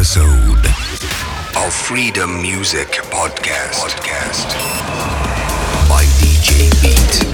episode of Freedom Music Podcast. Podcast by DJ Beat.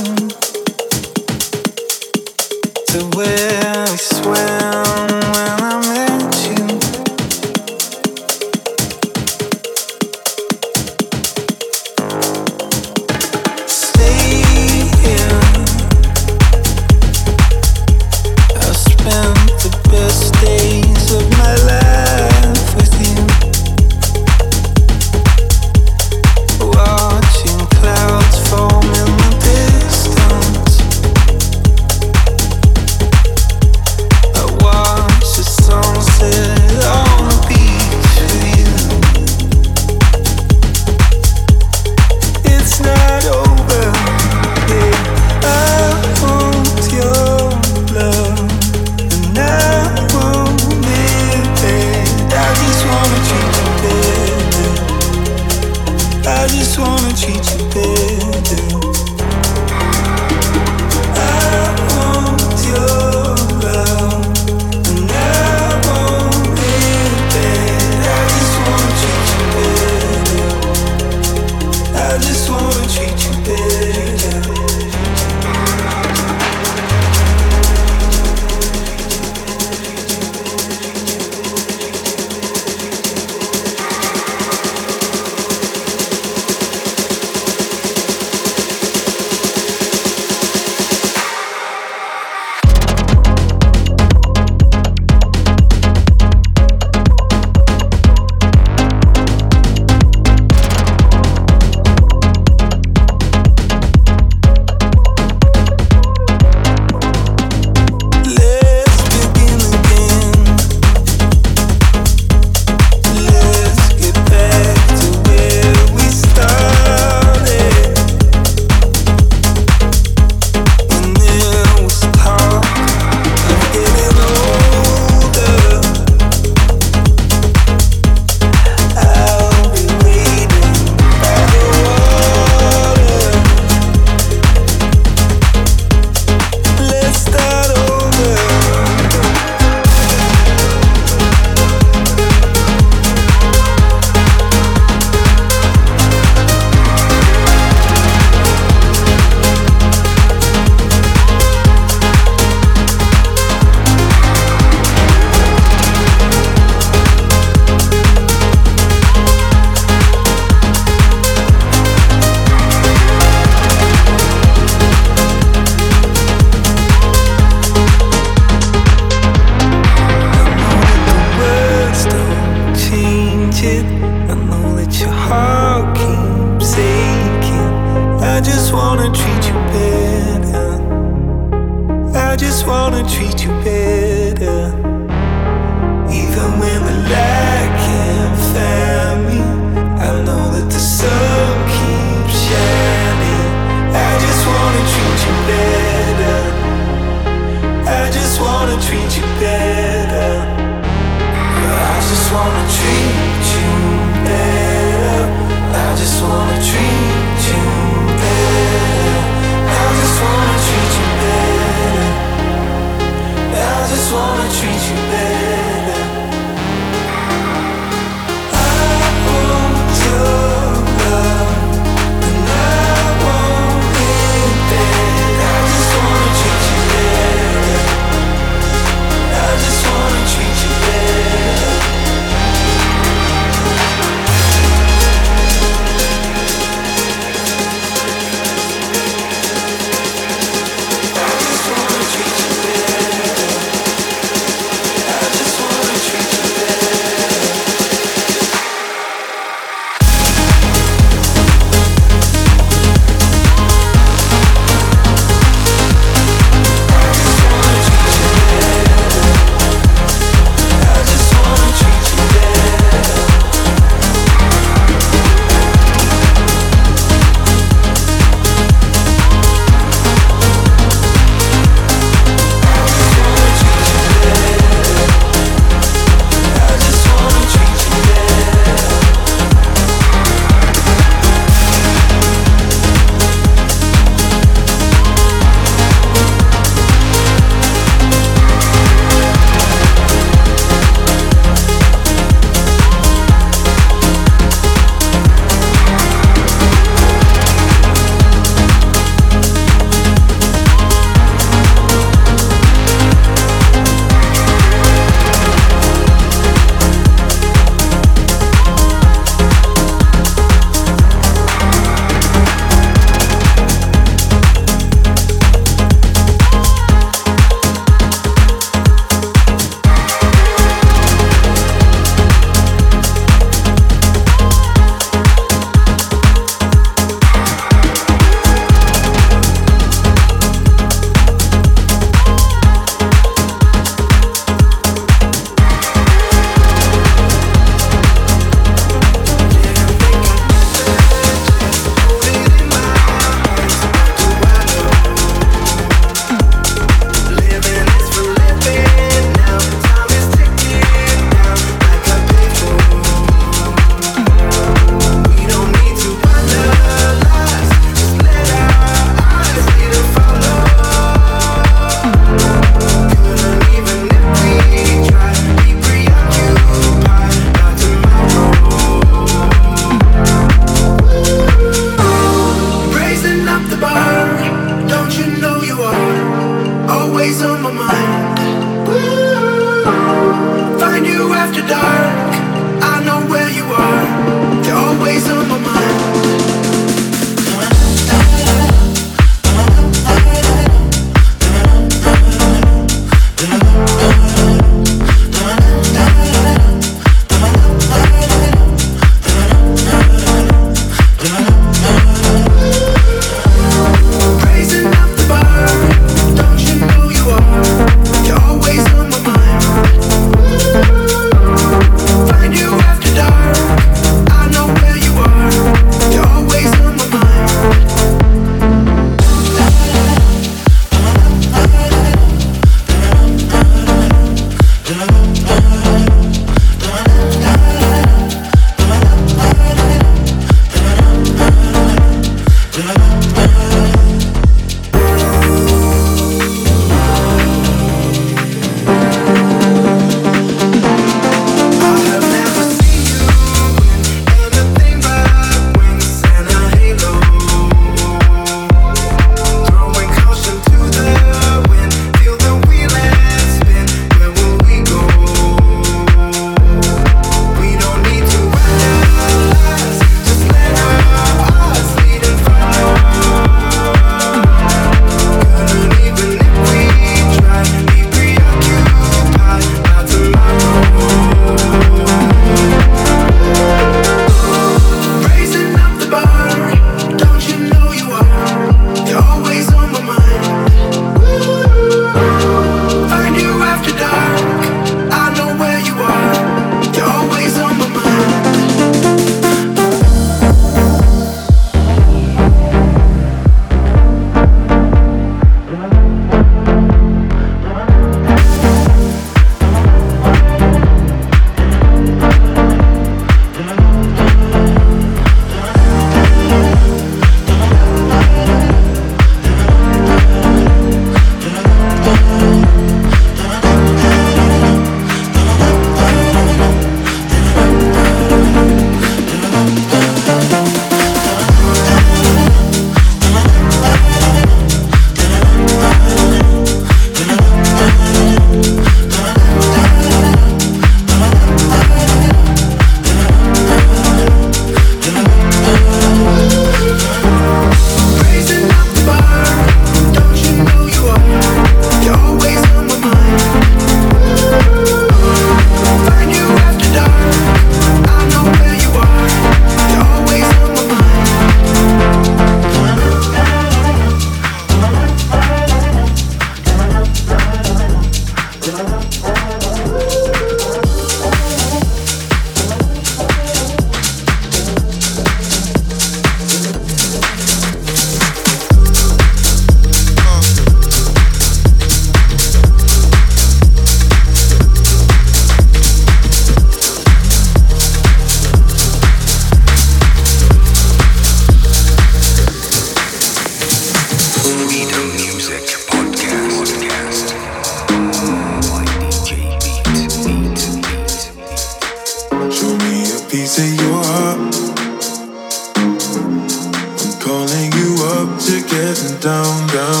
drifting down, down.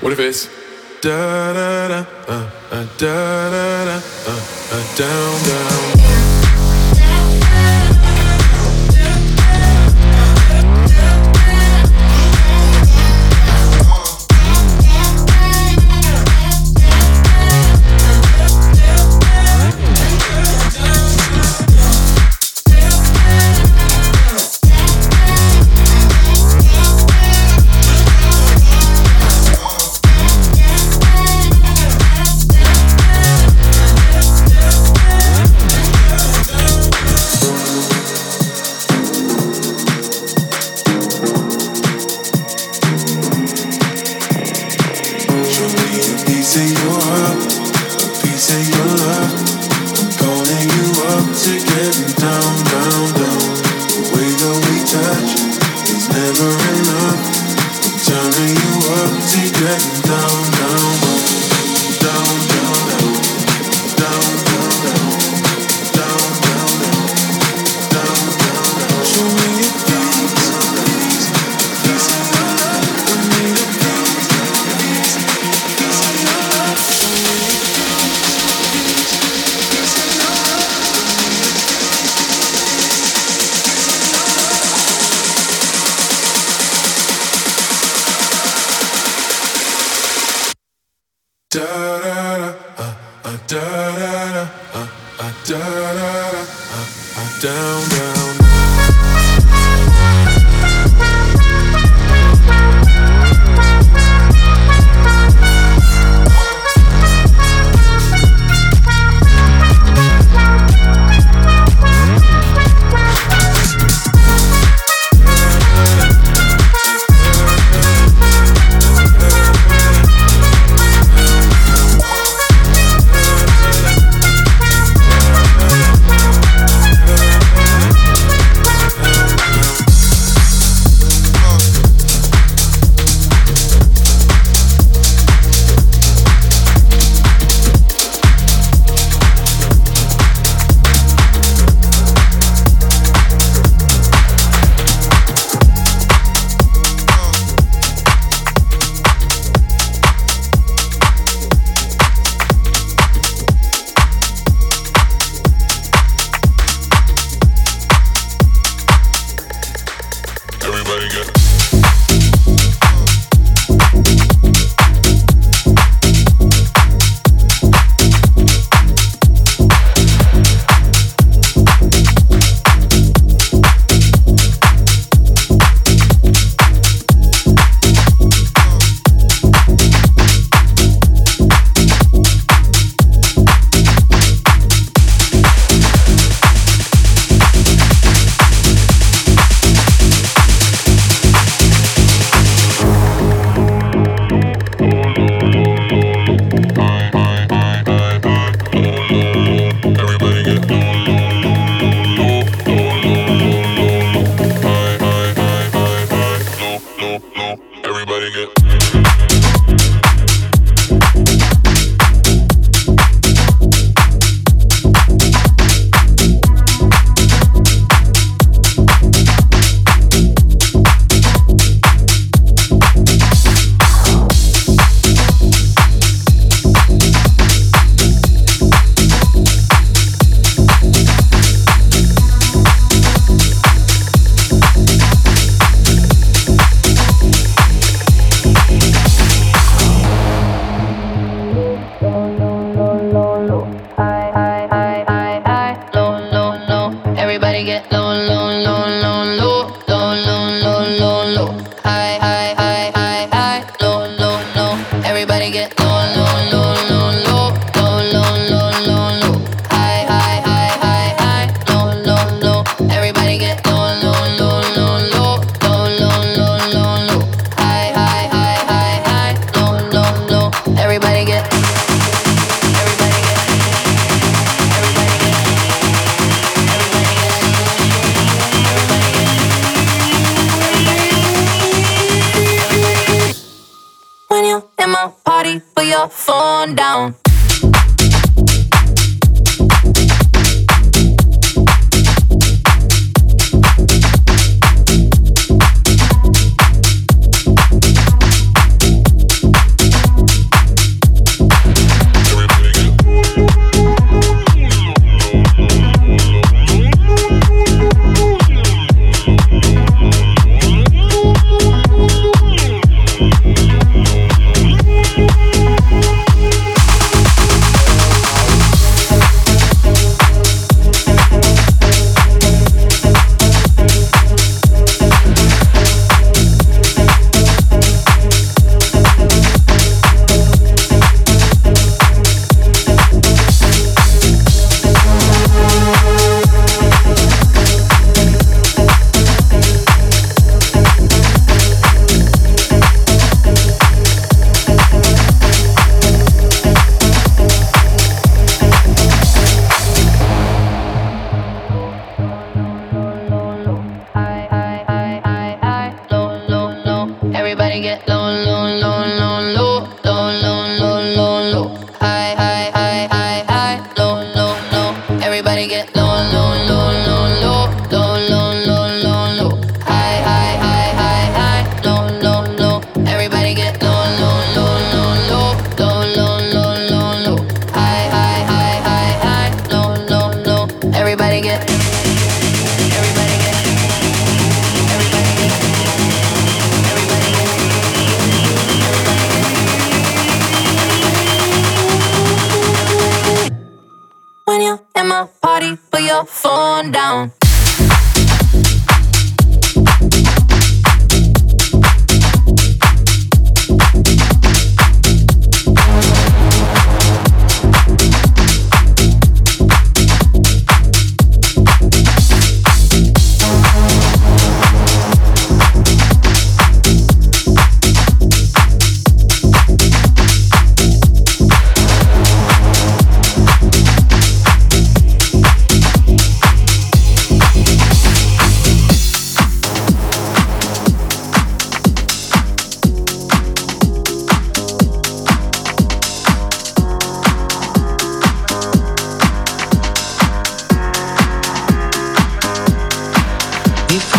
What if it's da da da uh, uh, da da?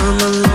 I'm alive.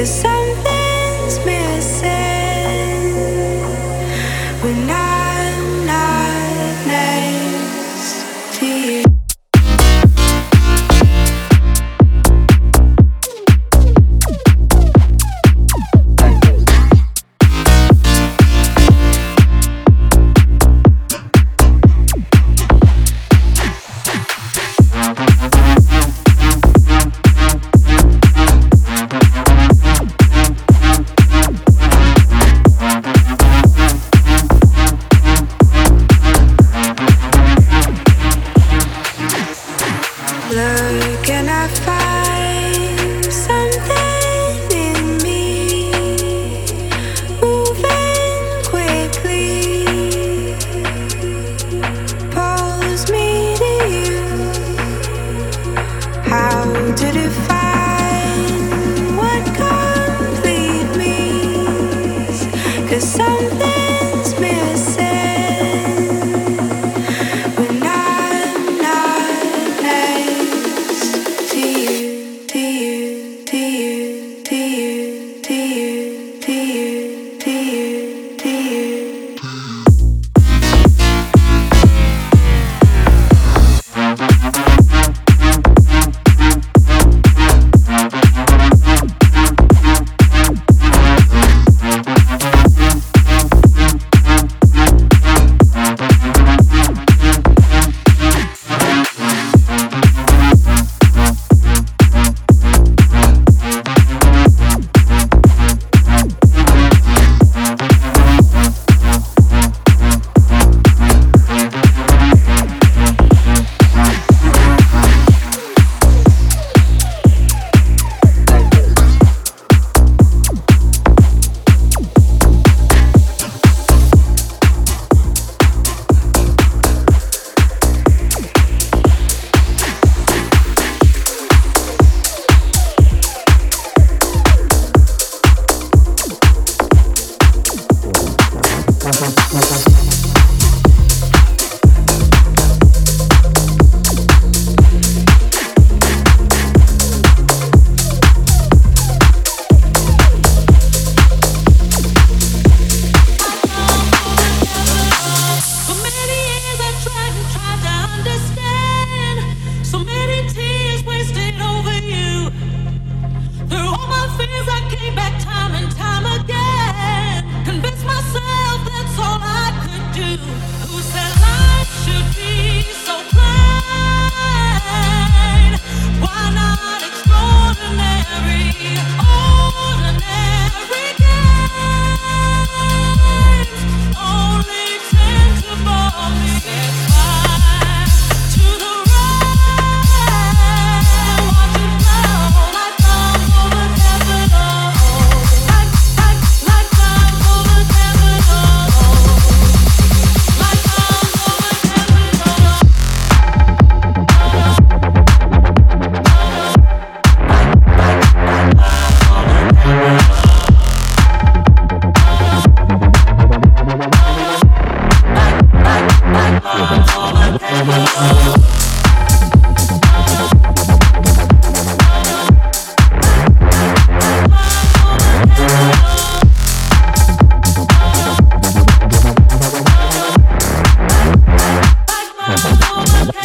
Cause I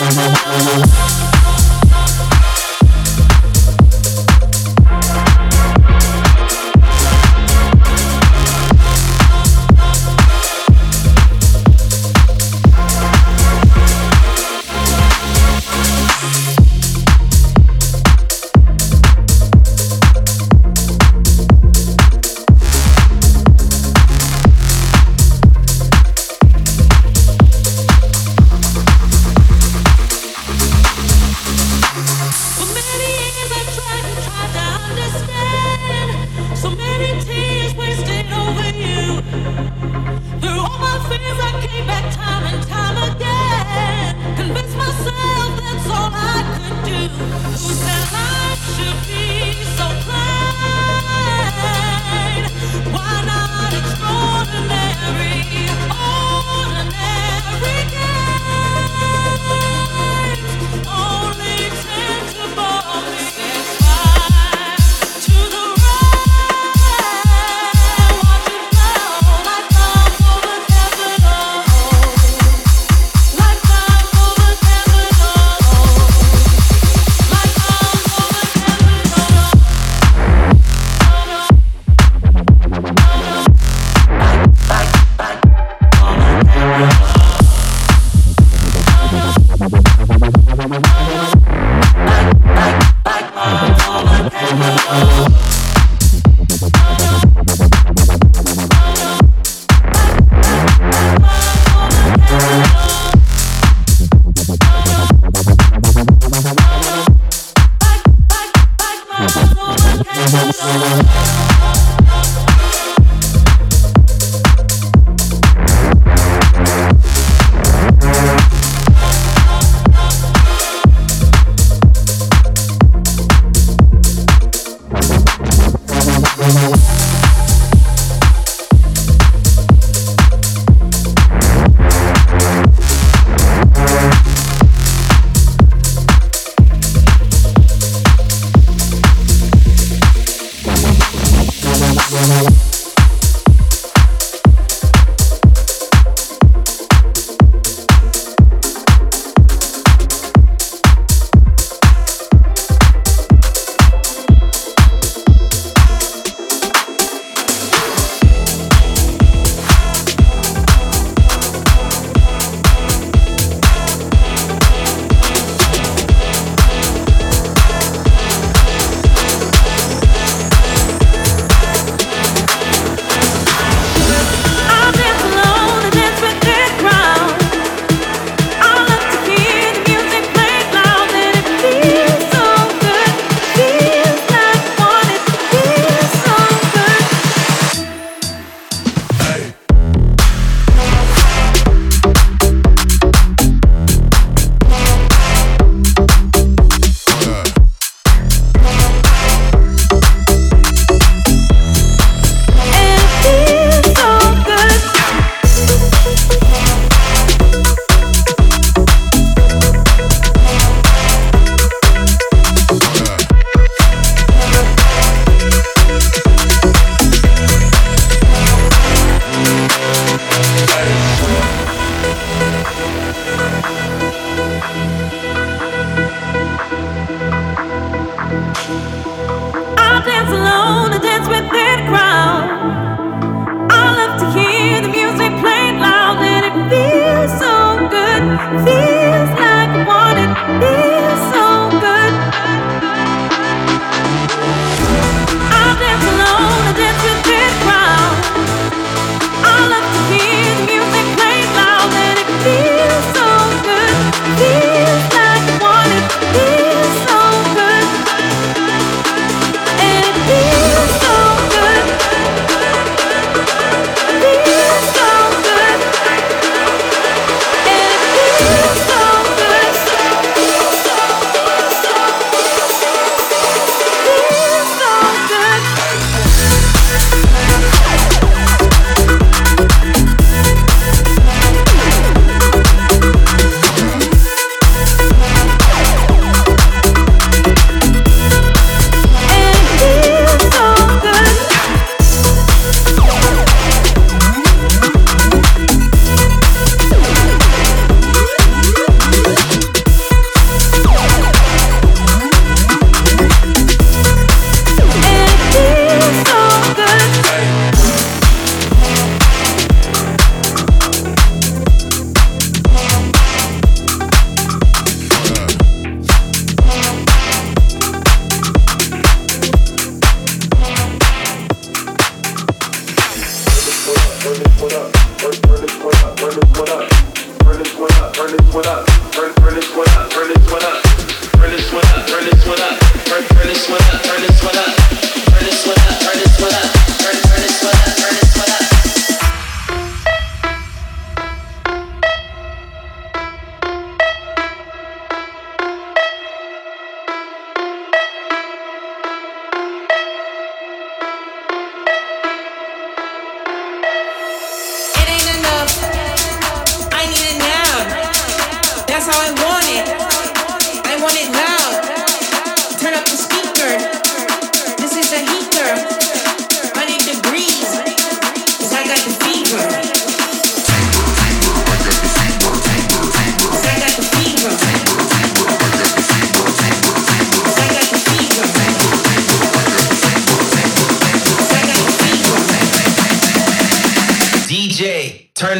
oh you.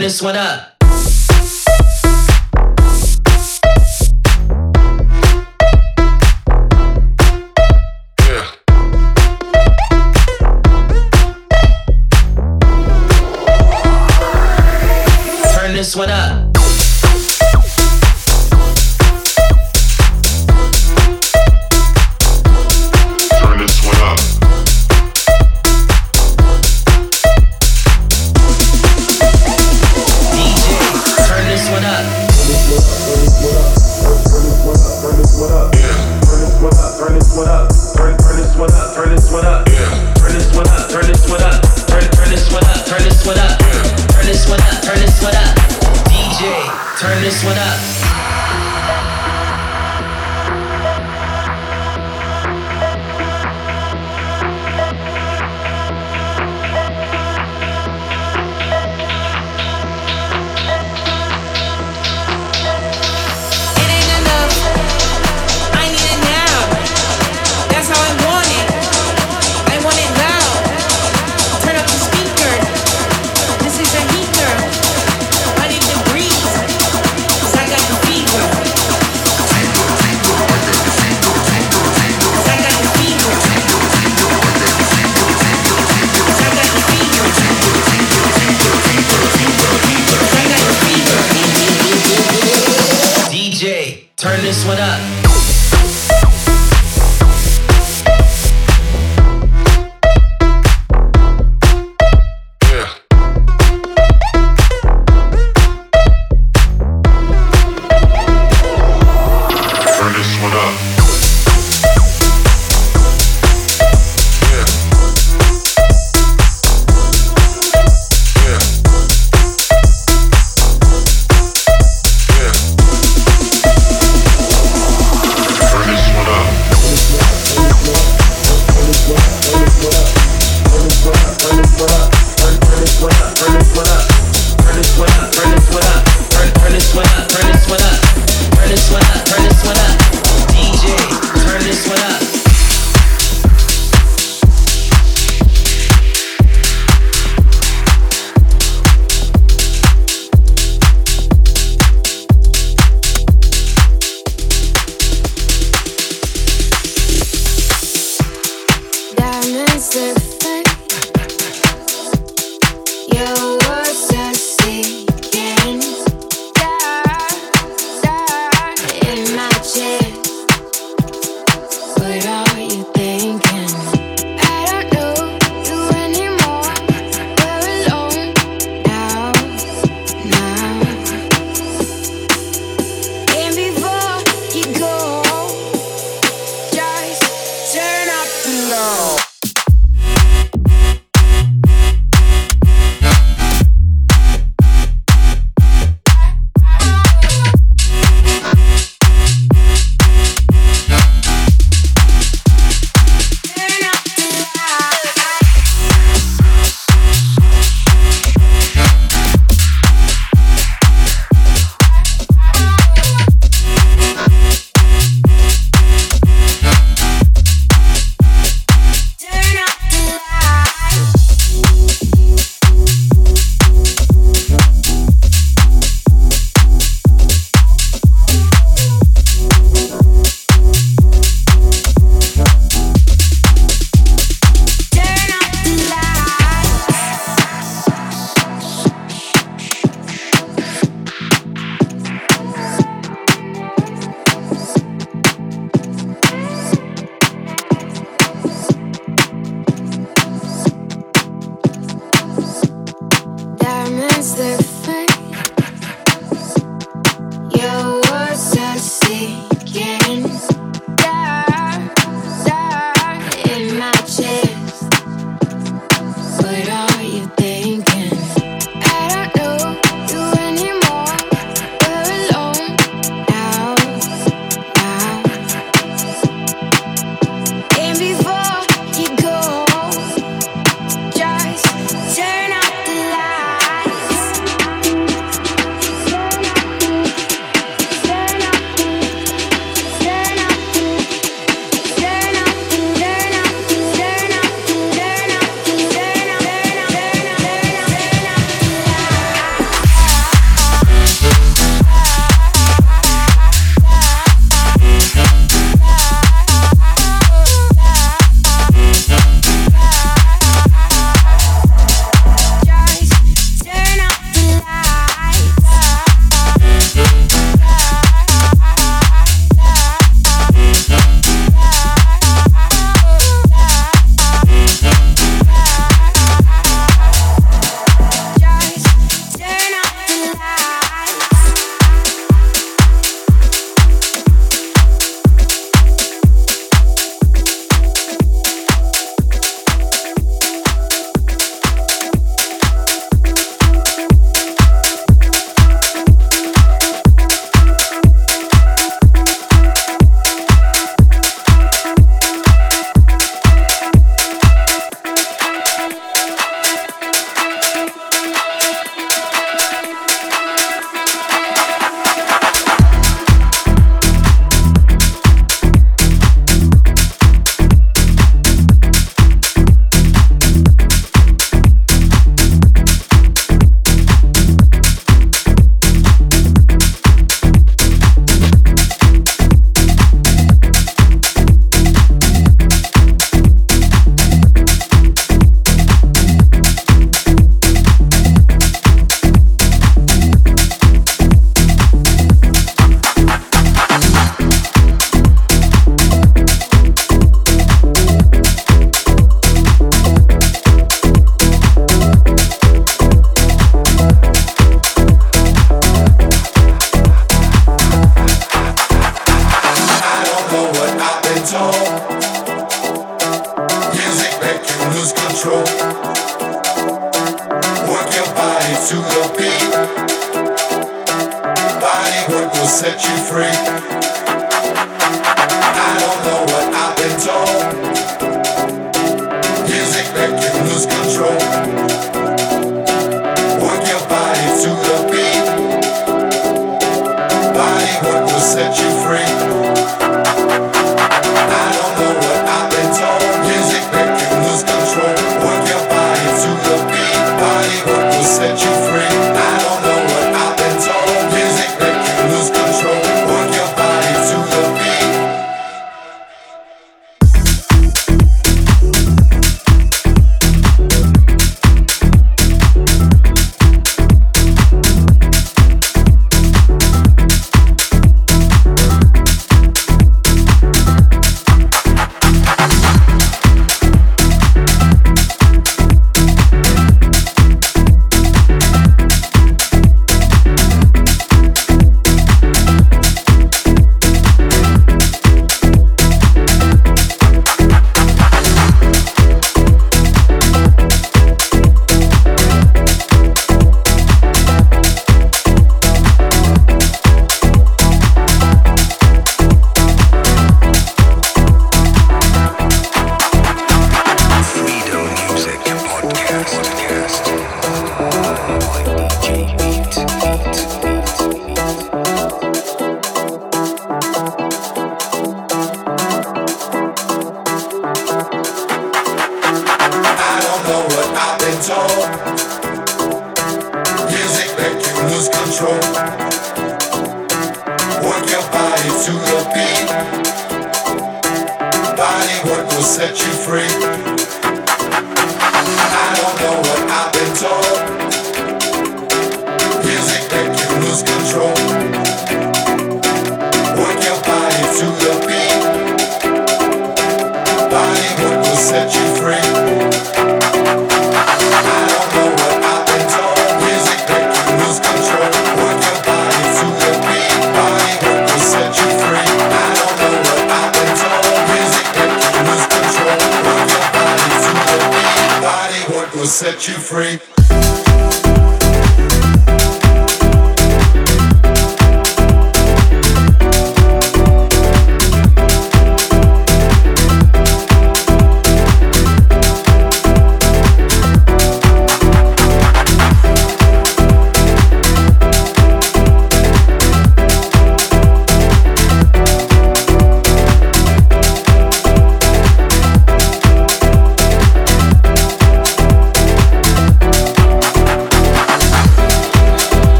This one up.